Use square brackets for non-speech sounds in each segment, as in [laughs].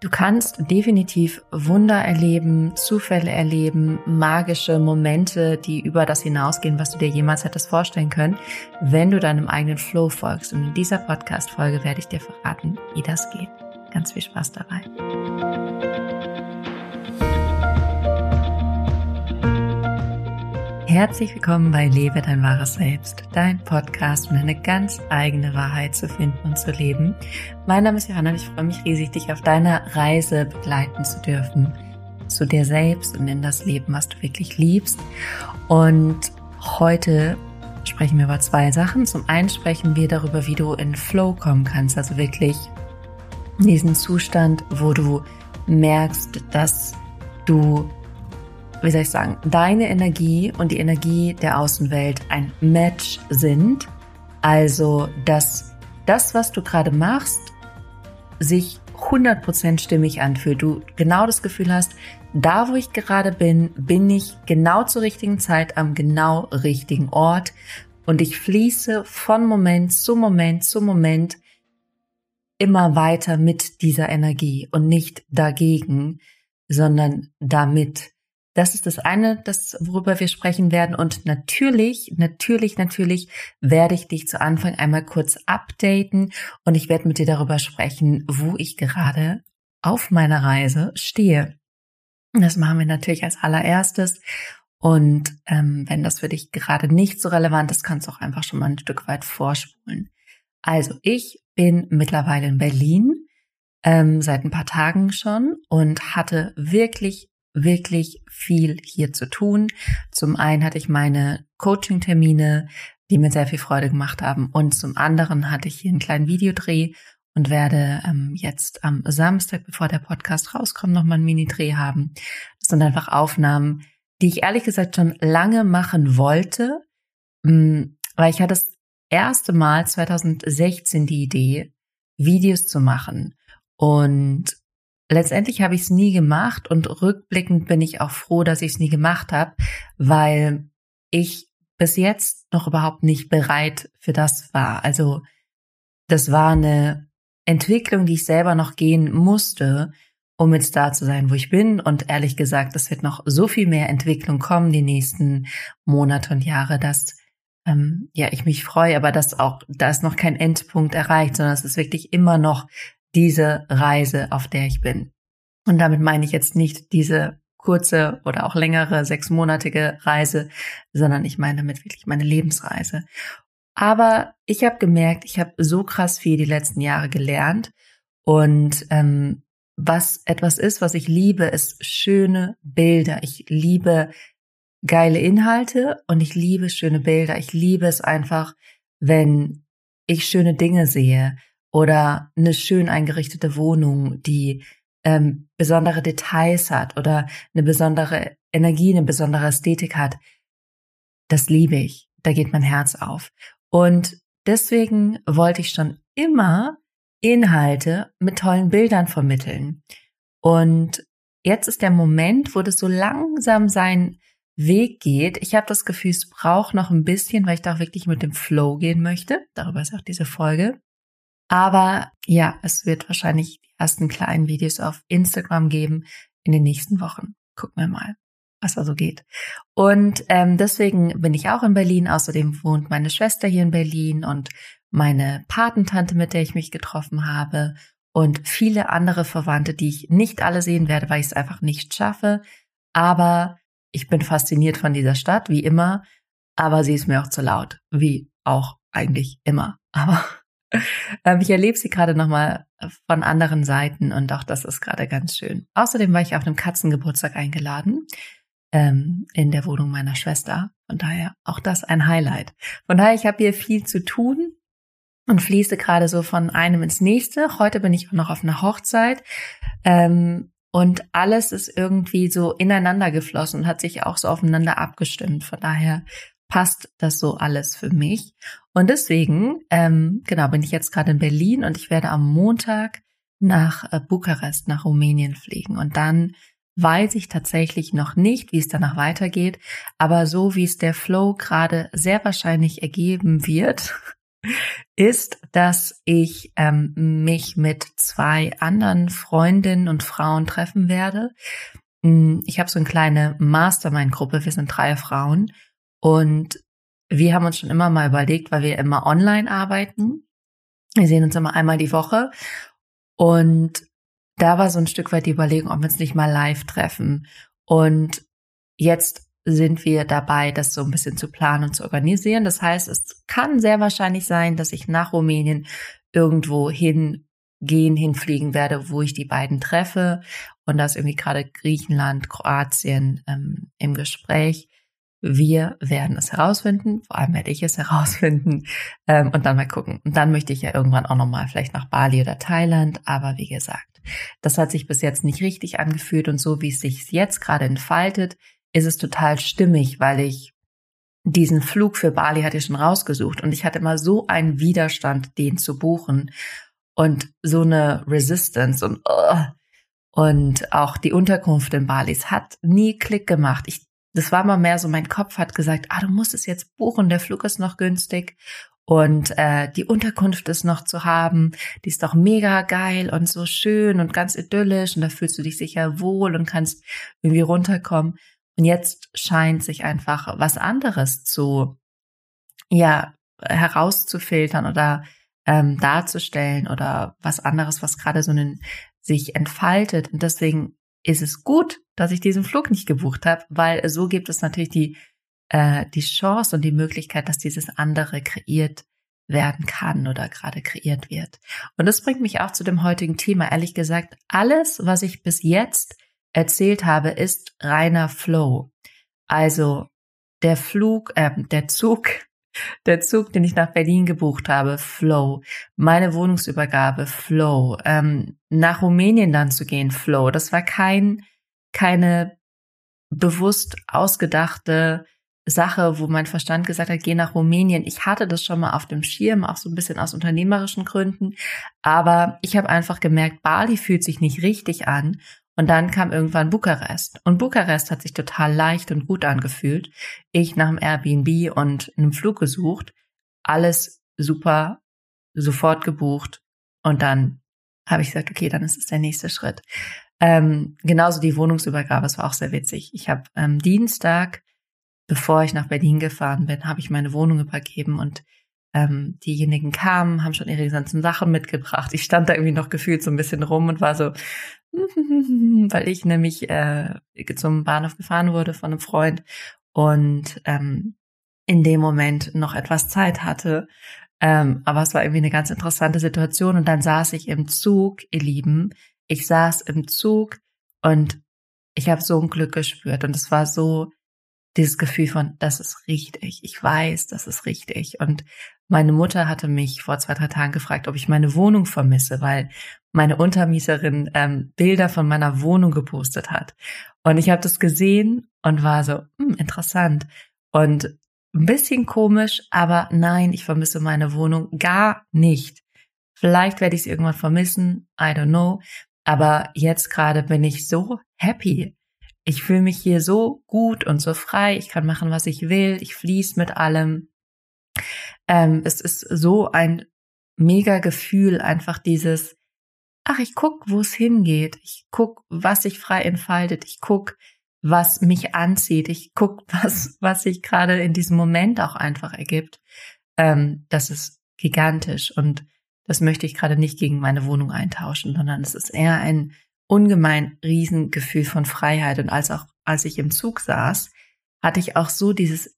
Du kannst definitiv Wunder erleben, Zufälle erleben, magische Momente, die über das hinausgehen, was du dir jemals hättest vorstellen können, wenn du deinem eigenen Flow folgst. Und in dieser Podcast-Folge werde ich dir verraten, wie das geht. Ganz viel Spaß dabei. Herzlich willkommen bei Lebe dein wahres Selbst, dein Podcast, um eine ganz eigene Wahrheit zu finden und zu leben. Mein Name ist Johanna und ich freue mich riesig, dich auf deiner Reise begleiten zu dürfen. Zu dir selbst und in das Leben, was du wirklich liebst. Und heute sprechen wir über zwei Sachen. Zum einen sprechen wir darüber, wie du in Flow kommen kannst, also wirklich in diesen Zustand, wo du merkst, dass du wie soll ich sagen, deine Energie und die Energie der Außenwelt ein Match sind. Also, dass das, was du gerade machst, sich 100% stimmig anfühlt. Du genau das Gefühl hast, da wo ich gerade bin, bin ich genau zur richtigen Zeit am genau richtigen Ort und ich fließe von Moment zu Moment zu Moment immer weiter mit dieser Energie und nicht dagegen, sondern damit. Das ist das eine, das, worüber wir sprechen werden. Und natürlich, natürlich, natürlich werde ich dich zu Anfang einmal kurz updaten und ich werde mit dir darüber sprechen, wo ich gerade auf meiner Reise stehe. Das machen wir natürlich als allererstes. Und ähm, wenn das für dich gerade nicht so relevant ist, kannst du auch einfach schon mal ein Stück weit vorspulen. Also ich bin mittlerweile in Berlin ähm, seit ein paar Tagen schon und hatte wirklich wirklich viel hier zu tun. Zum einen hatte ich meine Coaching-Termine, die mir sehr viel Freude gemacht haben. Und zum anderen hatte ich hier einen kleinen Videodreh und werde ähm, jetzt am Samstag, bevor der Podcast rauskommt, nochmal einen Mini-Dreh haben. Das sind einfach Aufnahmen, die ich ehrlich gesagt schon lange machen wollte, mm, weil ich hatte das erste Mal 2016 die Idee, Videos zu machen. Und letztendlich habe ich es nie gemacht und rückblickend bin ich auch froh, dass ich es nie gemacht habe, weil ich bis jetzt noch überhaupt nicht bereit für das war. Also das war eine Entwicklung, die ich selber noch gehen musste, um jetzt da zu sein, wo ich bin. Und ehrlich gesagt, es wird noch so viel mehr Entwicklung kommen die nächsten Monate und Jahre, dass ähm, ja ich mich freue, aber dass auch da ist noch kein Endpunkt erreicht, sondern es ist wirklich immer noch diese Reise, auf der ich bin. Und damit meine ich jetzt nicht diese kurze oder auch längere sechsmonatige Reise, sondern ich meine damit wirklich meine Lebensreise. Aber ich habe gemerkt, ich habe so krass viel die letzten Jahre gelernt und ähm, was etwas ist, was ich liebe, ist schöne Bilder. Ich liebe geile Inhalte und ich liebe schöne Bilder. Ich liebe es einfach, wenn ich schöne Dinge sehe, oder eine schön eingerichtete Wohnung, die ähm, besondere Details hat oder eine besondere Energie, eine besondere Ästhetik hat. Das liebe ich. Da geht mein Herz auf. Und deswegen wollte ich schon immer Inhalte mit tollen Bildern vermitteln. Und jetzt ist der Moment, wo das so langsam seinen Weg geht. Ich habe das Gefühl, es braucht noch ein bisschen, weil ich da auch wirklich mit dem Flow gehen möchte. Darüber ist auch diese Folge. Aber ja, es wird wahrscheinlich die ersten kleinen Videos auf Instagram geben in den nächsten Wochen. Gucken wir mal, was da so geht. Und ähm, deswegen bin ich auch in Berlin. Außerdem wohnt meine Schwester hier in Berlin und meine Patentante, mit der ich mich getroffen habe und viele andere Verwandte, die ich nicht alle sehen werde, weil ich es einfach nicht schaffe. Aber ich bin fasziniert von dieser Stadt, wie immer. Aber sie ist mir auch zu laut, wie auch eigentlich immer. Aber [laughs] ich erlebe sie gerade nochmal von anderen Seiten und auch das ist gerade ganz schön. Außerdem war ich auf einem Katzengeburtstag eingeladen ähm, in der Wohnung meiner Schwester. Von daher auch das ein Highlight. Von daher, ich habe hier viel zu tun und fließe gerade so von einem ins nächste. Heute bin ich auch noch auf einer Hochzeit. Ähm, und alles ist irgendwie so ineinander geflossen und hat sich auch so aufeinander abgestimmt. Von daher passt das so alles für mich. Und deswegen, ähm, genau, bin ich jetzt gerade in Berlin und ich werde am Montag nach äh, Bukarest, nach Rumänien fliegen. Und dann weiß ich tatsächlich noch nicht, wie es danach weitergeht. Aber so wie es der Flow gerade sehr wahrscheinlich ergeben wird, [laughs] ist, dass ich ähm, mich mit zwei anderen Freundinnen und Frauen treffen werde. Hm, ich habe so eine kleine Mastermind-Gruppe, wir sind drei Frauen und wir haben uns schon immer mal überlegt, weil wir immer online arbeiten. Wir sehen uns immer einmal die Woche und da war so ein Stück weit die Überlegung, ob wir uns nicht mal live treffen. Und jetzt sind wir dabei, das so ein bisschen zu planen und zu organisieren. Das heißt, es kann sehr wahrscheinlich sein, dass ich nach Rumänien irgendwo hingehen, hinfliegen werde, wo ich die beiden treffe. Und da ist irgendwie gerade Griechenland, Kroatien ähm, im Gespräch. Wir werden es herausfinden, vor allem werde ich es herausfinden. Ähm, und dann mal gucken. Und dann möchte ich ja irgendwann auch nochmal vielleicht nach Bali oder Thailand, aber wie gesagt, das hat sich bis jetzt nicht richtig angefühlt. Und so wie es sich jetzt gerade entfaltet, ist es total stimmig, weil ich diesen Flug für Bali hatte ich schon rausgesucht. Und ich hatte immer so einen Widerstand, den zu buchen. Und so eine Resistance und uh, und auch die Unterkunft in Bali, es hat nie Klick gemacht. Ich, das war mal mehr so, mein Kopf hat gesagt, ah, du musst es jetzt buchen, der Flug ist noch günstig und äh, die Unterkunft ist noch zu haben, die ist doch mega geil und so schön und ganz idyllisch und da fühlst du dich sicher wohl und kannst irgendwie runterkommen. Und jetzt scheint sich einfach was anderes zu, ja, herauszufiltern oder ähm, darzustellen oder was anderes, was gerade so einen, sich entfaltet. Und deswegen ist es gut, dass ich diesen Flug nicht gebucht habe, weil so gibt es natürlich die, äh, die Chance und die Möglichkeit, dass dieses andere kreiert werden kann oder gerade kreiert wird. Und das bringt mich auch zu dem heutigen Thema. Ehrlich gesagt, alles, was ich bis jetzt erzählt habe, ist reiner Flow. Also der Flug, äh, der Zug, der Zug, den ich nach Berlin gebucht habe, Flow. Meine Wohnungsübergabe, Flow. Ähm, nach Rumänien dann zu gehen, Flow. Das war kein, keine bewusst ausgedachte Sache, wo mein Verstand gesagt hat, geh nach Rumänien. Ich hatte das schon mal auf dem Schirm, auch so ein bisschen aus unternehmerischen Gründen. Aber ich habe einfach gemerkt, Bali fühlt sich nicht richtig an. Und dann kam irgendwann Bukarest. Und Bukarest hat sich total leicht und gut angefühlt. Ich nach dem Airbnb und einem Flug gesucht. Alles super, sofort gebucht. Und dann habe ich gesagt, okay, dann ist es der nächste Schritt. Ähm, genauso die Wohnungsübergabe, es war auch sehr witzig. Ich habe ähm, Dienstag, bevor ich nach Berlin gefahren bin, habe ich meine Wohnung übergeben und ähm, diejenigen kamen, haben schon ihre ganzen Sachen mitgebracht. Ich stand da irgendwie noch gefühlt so ein bisschen rum und war so, weil ich nämlich äh, zum Bahnhof gefahren wurde von einem Freund und ähm, in dem Moment noch etwas Zeit hatte. Ähm, aber es war irgendwie eine ganz interessante Situation und dann saß ich im Zug, ihr Lieben. Ich saß im Zug und ich habe so ein Glück gespürt und es war so dieses Gefühl von, das ist richtig, ich weiß, das ist richtig. Und meine Mutter hatte mich vor zwei, drei Tagen gefragt, ob ich meine Wohnung vermisse, weil meine Untermieterin ähm, Bilder von meiner Wohnung gepostet hat. Und ich habe das gesehen und war so, hm, interessant. Und ein bisschen komisch, aber nein, ich vermisse meine Wohnung gar nicht. Vielleicht werde ich sie irgendwann vermissen, I don't know. Aber jetzt gerade bin ich so happy ich fühle mich hier so gut und so frei, ich kann machen, was ich will, ich fließe mit allem. Ähm, es ist so ein mega Gefühl, einfach dieses, ach, ich guck, wo es hingeht, ich guck, was sich frei entfaltet, ich guck, was mich anzieht, ich guck, [laughs] was, was sich gerade in diesem Moment auch einfach ergibt. Ähm, das ist gigantisch und das möchte ich gerade nicht gegen meine Wohnung eintauschen, sondern es ist eher ein ungemein Riesengefühl von Freiheit. Und als auch, als ich im Zug saß, hatte ich auch so dieses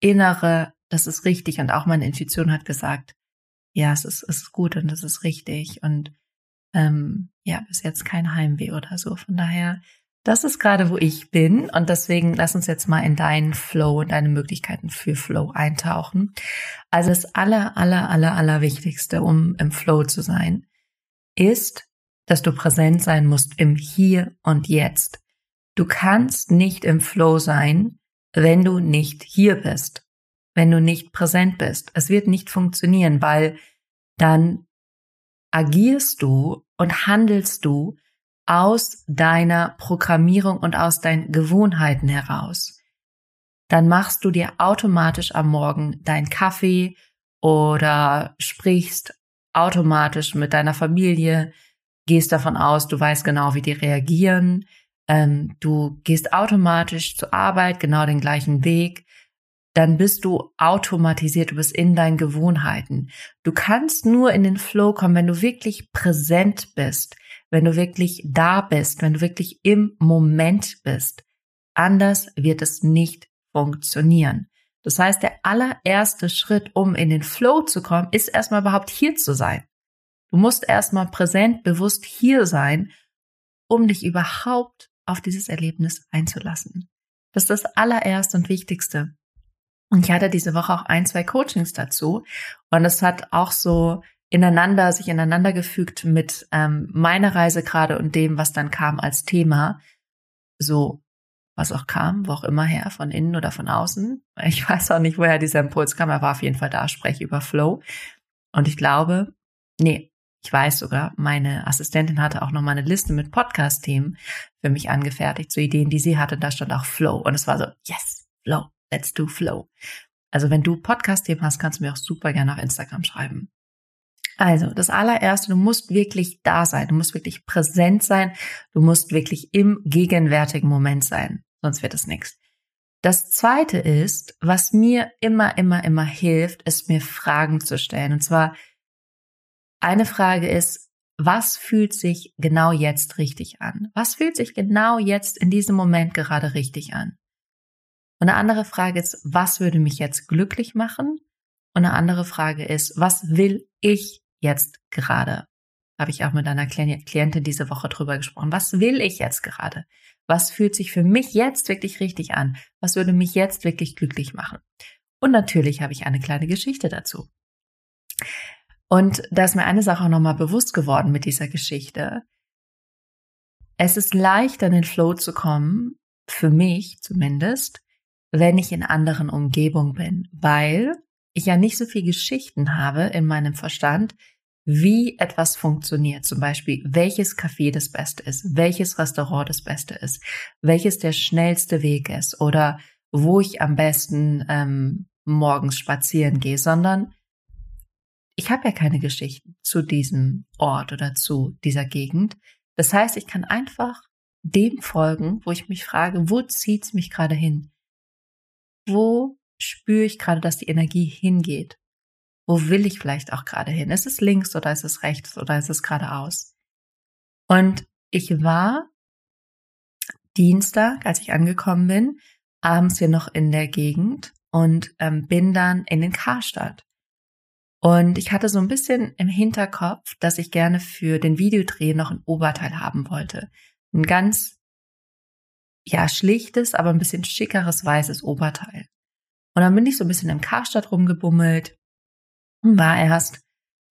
innere, das ist richtig. Und auch meine Intuition hat gesagt, ja, es ist, es ist gut und es ist richtig. Und ähm, ja, bis jetzt kein Heimweh oder so. Von daher, das ist gerade, wo ich bin. Und deswegen lass uns jetzt mal in deinen Flow und deine Möglichkeiten für Flow eintauchen. Also das aller, aller, aller, aller Wichtigste, um im Flow zu sein, ist dass du präsent sein musst im Hier und Jetzt. Du kannst nicht im Flow sein, wenn du nicht hier bist, wenn du nicht präsent bist. Es wird nicht funktionieren, weil dann agierst du und handelst du aus deiner Programmierung und aus deinen Gewohnheiten heraus. Dann machst du dir automatisch am Morgen deinen Kaffee oder sprichst automatisch mit deiner Familie, gehst davon aus, du weißt genau, wie die reagieren, ähm, du gehst automatisch zur Arbeit, genau den gleichen Weg, dann bist du automatisiert, du bist in deinen Gewohnheiten. Du kannst nur in den Flow kommen, wenn du wirklich präsent bist, wenn du wirklich da bist, wenn du wirklich im Moment bist. Anders wird es nicht funktionieren. Das heißt, der allererste Schritt, um in den Flow zu kommen, ist erstmal überhaupt hier zu sein. Du musst erstmal präsent, bewusst hier sein, um dich überhaupt auf dieses Erlebnis einzulassen. Das ist das allererste und wichtigste. Und ich hatte diese Woche auch ein, zwei Coachings dazu. Und es hat auch so ineinander, sich ineinander gefügt mit ähm, meiner Reise gerade und dem, was dann kam als Thema. So, was auch kam, wo auch immer her, von innen oder von außen. Ich [laughs] weiß auch nicht, woher dieser Impuls kam. Er war auf jeden Fall da, spreche über Flow. Und ich glaube, nee, ich weiß sogar, meine Assistentin hatte auch noch mal eine Liste mit Podcast-Themen für mich angefertigt, zu so Ideen, die sie hatte. Da stand auch Flow. Und es war so, yes, Flow. Let's do Flow. Also wenn du Podcast-Themen hast, kannst du mir auch super gerne auf Instagram schreiben. Also, das allererste, du musst wirklich da sein, du musst wirklich präsent sein, du musst wirklich im gegenwärtigen Moment sein, sonst wird es nichts. Das zweite ist, was mir immer, immer, immer hilft, ist mir Fragen zu stellen. Und zwar, eine Frage ist, was fühlt sich genau jetzt richtig an? Was fühlt sich genau jetzt in diesem Moment gerade richtig an? Und eine andere Frage ist, was würde mich jetzt glücklich machen? Und eine andere Frage ist, was will ich jetzt gerade? Habe ich auch mit einer Klientin diese Woche drüber gesprochen. Was will ich jetzt gerade? Was fühlt sich für mich jetzt wirklich richtig an? Was würde mich jetzt wirklich glücklich machen? Und natürlich habe ich eine kleine Geschichte dazu. Und da ist mir eine Sache auch nochmal bewusst geworden mit dieser Geschichte. Es ist leichter, in den Flow zu kommen, für mich zumindest, wenn ich in anderen Umgebungen bin, weil ich ja nicht so viel Geschichten habe in meinem Verstand, wie etwas funktioniert. Zum Beispiel, welches Café das Beste ist, welches Restaurant das Beste ist, welches der schnellste Weg ist oder wo ich am besten ähm, morgens spazieren gehe, sondern ich habe ja keine Geschichten zu diesem Ort oder zu dieser Gegend. Das heißt, ich kann einfach dem folgen, wo ich mich frage, wo zieht's mich gerade hin? Wo spüre ich gerade, dass die Energie hingeht? Wo will ich vielleicht auch gerade hin? Ist es links oder ist es rechts oder ist es geradeaus? Und ich war Dienstag, als ich angekommen bin, abends hier noch in der Gegend und ähm, bin dann in den Karstadt. Und ich hatte so ein bisschen im Hinterkopf, dass ich gerne für den Videodreh noch ein Oberteil haben wollte. Ein ganz ja, schlichtes, aber ein bisschen schickeres weißes Oberteil. Und dann bin ich so ein bisschen im Karstadt rumgebummelt und war erst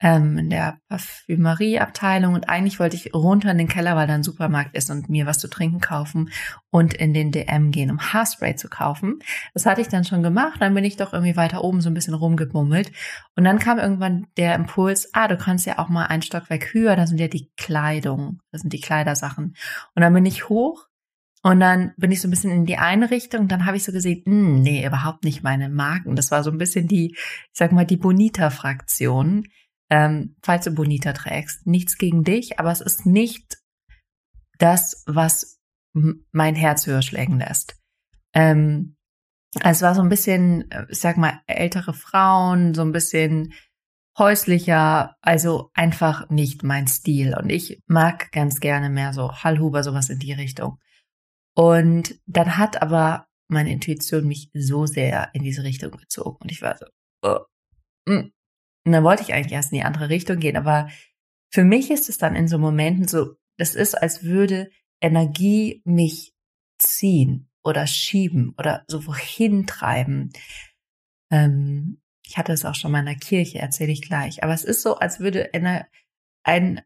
ähm, in der Parfümerieabteilung und eigentlich wollte ich runter in den Keller, weil da ein Supermarkt ist und mir was zu trinken kaufen und in den DM gehen, um Haarspray zu kaufen. Das hatte ich dann schon gemacht, dann bin ich doch irgendwie weiter oben so ein bisschen rumgebummelt und dann kam irgendwann der Impuls, ah, du kannst ja auch mal ein Stockwerk höher, da sind ja die Kleidung, das sind die Kleidersachen. Und dann bin ich hoch und dann bin ich so ein bisschen in die eine Richtung, dann habe ich so gesehen, mh, hm, nee, überhaupt nicht meine Marken. Das war so ein bisschen die, ich sag mal, die Bonita-Fraktion. Ähm, falls du Bonita trägst, nichts gegen dich, aber es ist nicht das, was mein Herz höher schlägen lässt. Ähm, es war so ein bisschen, äh, ich sag mal, ältere Frauen, so ein bisschen häuslicher, also einfach nicht mein Stil. Und ich mag ganz gerne mehr so Hallhuber, sowas in die Richtung. Und dann hat aber meine Intuition mich so sehr in diese Richtung gezogen. Und ich war so, oh, mm. Und dann wollte ich eigentlich erst in die andere Richtung gehen. Aber für mich ist es dann in so Momenten so, das ist, als würde Energie mich ziehen oder schieben oder so wohin treiben. Ähm, ich hatte es auch schon mal in der Kirche, erzähle ich gleich. Aber es ist so, als würde ein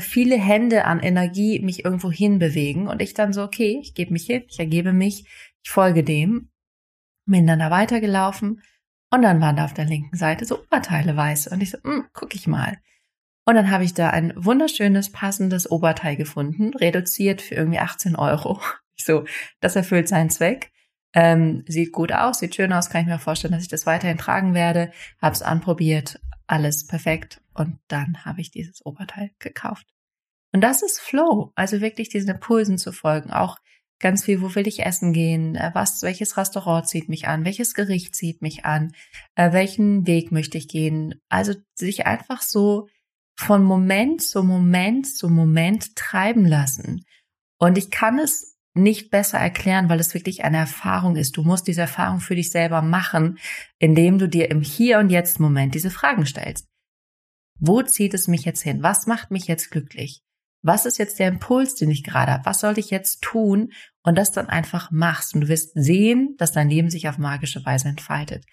viele Hände an Energie mich irgendwo hinbewegen und ich dann so, okay, ich gebe mich hin, ich ergebe mich, ich folge dem, bin dann da weitergelaufen und dann waren da auf der linken Seite so Oberteile weiß und ich so, hm, guck ich mal. Und dann habe ich da ein wunderschönes, passendes Oberteil gefunden, reduziert für irgendwie 18 Euro. Ich [laughs] so, das erfüllt seinen Zweck. Ähm, sieht gut aus, sieht schön aus, kann ich mir vorstellen, dass ich das weiterhin tragen werde. Hab's anprobiert, alles perfekt und dann habe ich dieses Oberteil gekauft. Und das ist Flow, also wirklich diesen Impulsen zu folgen, auch ganz viel, wo will ich essen gehen, äh, was, welches Restaurant zieht mich an, welches Gericht zieht mich an, äh, welchen Weg möchte ich gehen. Also sich einfach so von Moment zu Moment zu Moment treiben lassen. Und ich kann es nicht besser erklären, weil es wirklich eine Erfahrung ist. Du musst diese Erfahrung für dich selber machen, indem du dir im Hier und Jetzt Moment diese Fragen stellst. Wo zieht es mich jetzt hin? Was macht mich jetzt glücklich? Was ist jetzt der Impuls, den ich gerade habe? Was soll ich jetzt tun? Und das dann einfach machst. Und du wirst sehen, dass dein Leben sich auf magische Weise entfaltet.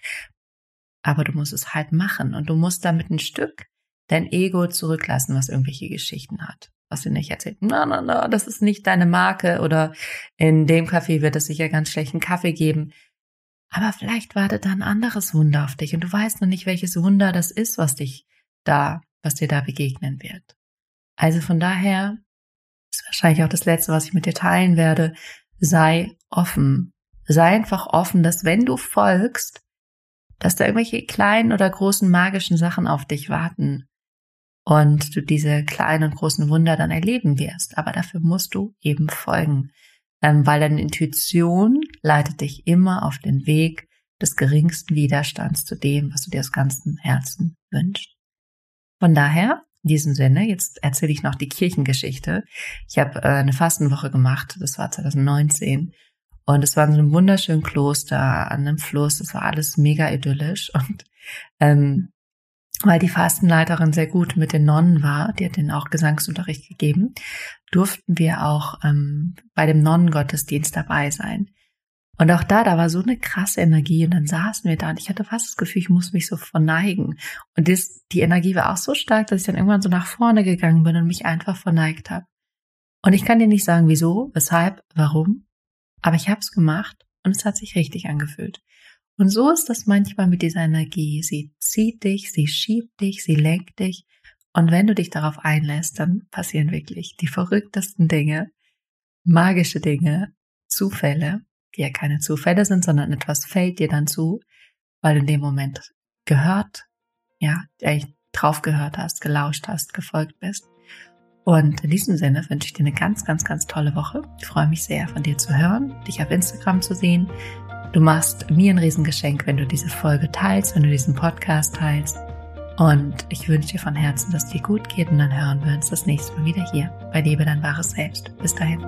Aber du musst es halt machen. Und du musst damit ein Stück dein Ego zurücklassen, was irgendwelche Geschichten hat. Was du nicht erzählt. Na, na, na, das ist nicht deine Marke. Oder in dem Café wird es sicher ganz schlechten Kaffee geben. Aber vielleicht wartet da ein anderes Wunder auf dich. Und du weißt noch nicht, welches Wunder das ist, was dich da, was dir da begegnen wird. Also von daher ist wahrscheinlich auch das Letzte, was ich mit dir teilen werde. Sei offen. Sei einfach offen, dass wenn du folgst, dass da irgendwelche kleinen oder großen magischen Sachen auf dich warten und du diese kleinen und großen Wunder dann erleben wirst. Aber dafür musst du eben folgen, ähm, weil deine Intuition leitet dich immer auf den Weg des geringsten Widerstands zu dem, was du dir aus ganzem Herzen wünschst. Von daher in diesem Sinne, jetzt erzähle ich noch die Kirchengeschichte. Ich habe äh, eine Fastenwoche gemacht, das war 2019. Und es war in einem wunderschönen Kloster an einem Fluss. Das war alles mega idyllisch. [laughs] Und ähm, weil die Fastenleiterin sehr gut mit den Nonnen war, die hat denen auch Gesangsunterricht gegeben, durften wir auch ähm, bei dem Nonnengottesdienst dabei sein. Und auch da, da war so eine krasse Energie und dann saßen wir da und ich hatte fast das Gefühl, ich muss mich so verneigen. Und das, die Energie war auch so stark, dass ich dann irgendwann so nach vorne gegangen bin und mich einfach verneigt habe. Und ich kann dir nicht sagen, wieso, weshalb, warum, aber ich habe es gemacht und es hat sich richtig angefühlt. Und so ist das manchmal mit dieser Energie. Sie zieht dich, sie schiebt dich, sie lenkt dich. Und wenn du dich darauf einlässt, dann passieren wirklich die verrücktesten Dinge, magische Dinge, Zufälle die ja keine Zufälle sind, sondern etwas fällt dir dann zu, weil du in dem Moment gehört, ja, drauf gehört hast, gelauscht hast, gefolgt bist. Und in diesem Sinne wünsche ich dir eine ganz, ganz, ganz tolle Woche. Ich freue mich sehr, von dir zu hören, dich auf Instagram zu sehen. Du machst mir ein Riesengeschenk, wenn du diese Folge teilst, wenn du diesen Podcast teilst. Und ich wünsche dir von Herzen, dass dir gut geht und dann hören wir uns das nächste Mal wieder hier bei Lebe dein wahres Selbst. Bis dahin.